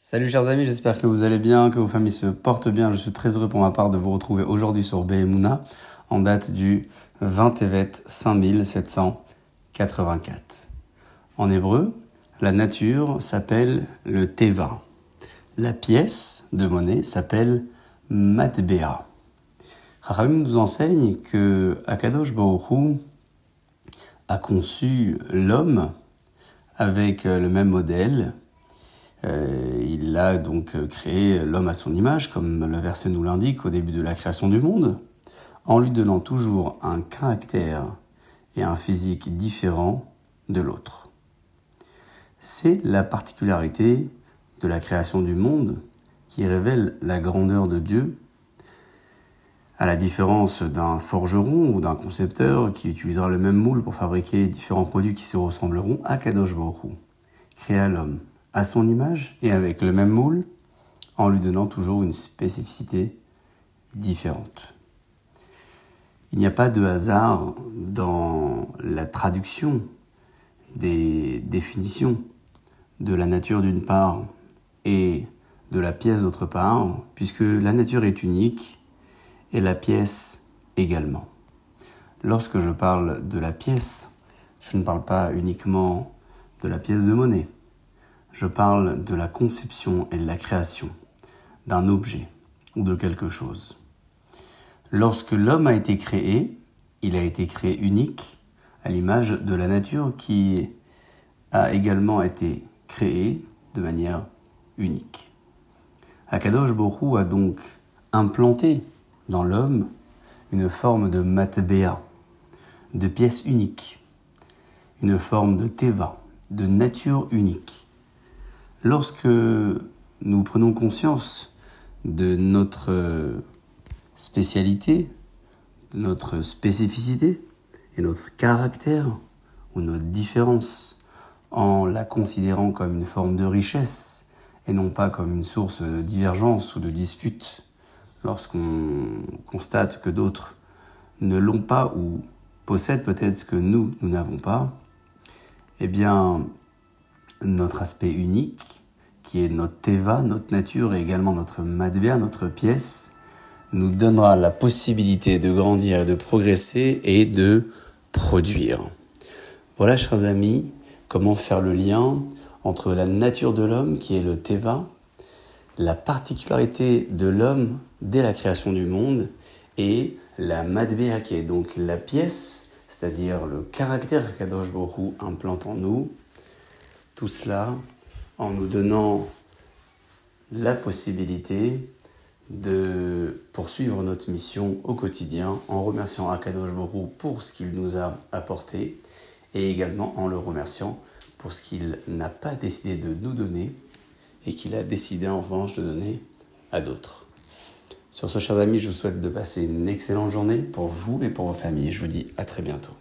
Salut chers amis, j'espère que vous allez bien, que vos familles se portent bien. Je suis très heureux pour ma part de vous retrouver aujourd'hui sur Behemuna en date du 20 Tevet 5784. En hébreu, la nature s'appelle le Teva. La pièce de monnaie s'appelle Matbea. Chachamim nous enseigne que Akadosh Baruch a conçu l'homme avec le même modèle. Euh, il a donc créé l'homme à son image, comme le verset nous l'indique au début de la création du monde, en lui donnant toujours un caractère et un physique différent de l'autre. C'est la particularité de la création du monde qui révèle la grandeur de Dieu à la différence d'un forgeron ou d'un concepteur qui utilisera le même moule pour fabriquer différents produits qui se ressembleront, à Kadosh Baruch créa l'homme à son image et avec le même moule, en lui donnant toujours une spécificité différente. Il n'y a pas de hasard dans la traduction des définitions de la nature d'une part et de la pièce d'autre part, puisque la nature est unique et la pièce également. Lorsque je parle de la pièce, je ne parle pas uniquement de la pièce de monnaie. Je parle de la conception et de la création d'un objet ou de quelque chose. Lorsque l'homme a été créé, il a été créé unique à l'image de la nature qui a également été créée de manière unique. Akadosh Borou a donc implanté dans l'homme une forme de matbea, de pièce unique, une forme de teva, de nature unique. Lorsque nous prenons conscience de notre spécialité, de notre spécificité et notre caractère ou notre différence en la considérant comme une forme de richesse et non pas comme une source de divergence ou de dispute, lorsqu'on constate que d'autres ne l'ont pas ou possèdent peut-être ce que nous, nous n'avons pas, eh bien, notre aspect unique, qui est notre teva, notre nature et également notre madbea, notre pièce, nous donnera la possibilité de grandir et de progresser et de produire. Voilà, chers amis, comment faire le lien entre la nature de l'homme, qui est le teva, la particularité de l'homme dès la création du monde et la madbea qui est donc la pièce, c'est-à-dire le caractère qu'Adosh Borou implante en nous, tout cela en nous donnant la possibilité de poursuivre notre mission au quotidien en remerciant Akadosh Borou pour ce qu'il nous a apporté et également en le remerciant pour ce qu'il n'a pas décidé de nous donner et qu'il a décidé en revanche de donner à d'autres. Sur ce, chers amis, je vous souhaite de passer une excellente journée pour vous et pour vos familles. Je vous dis à très bientôt.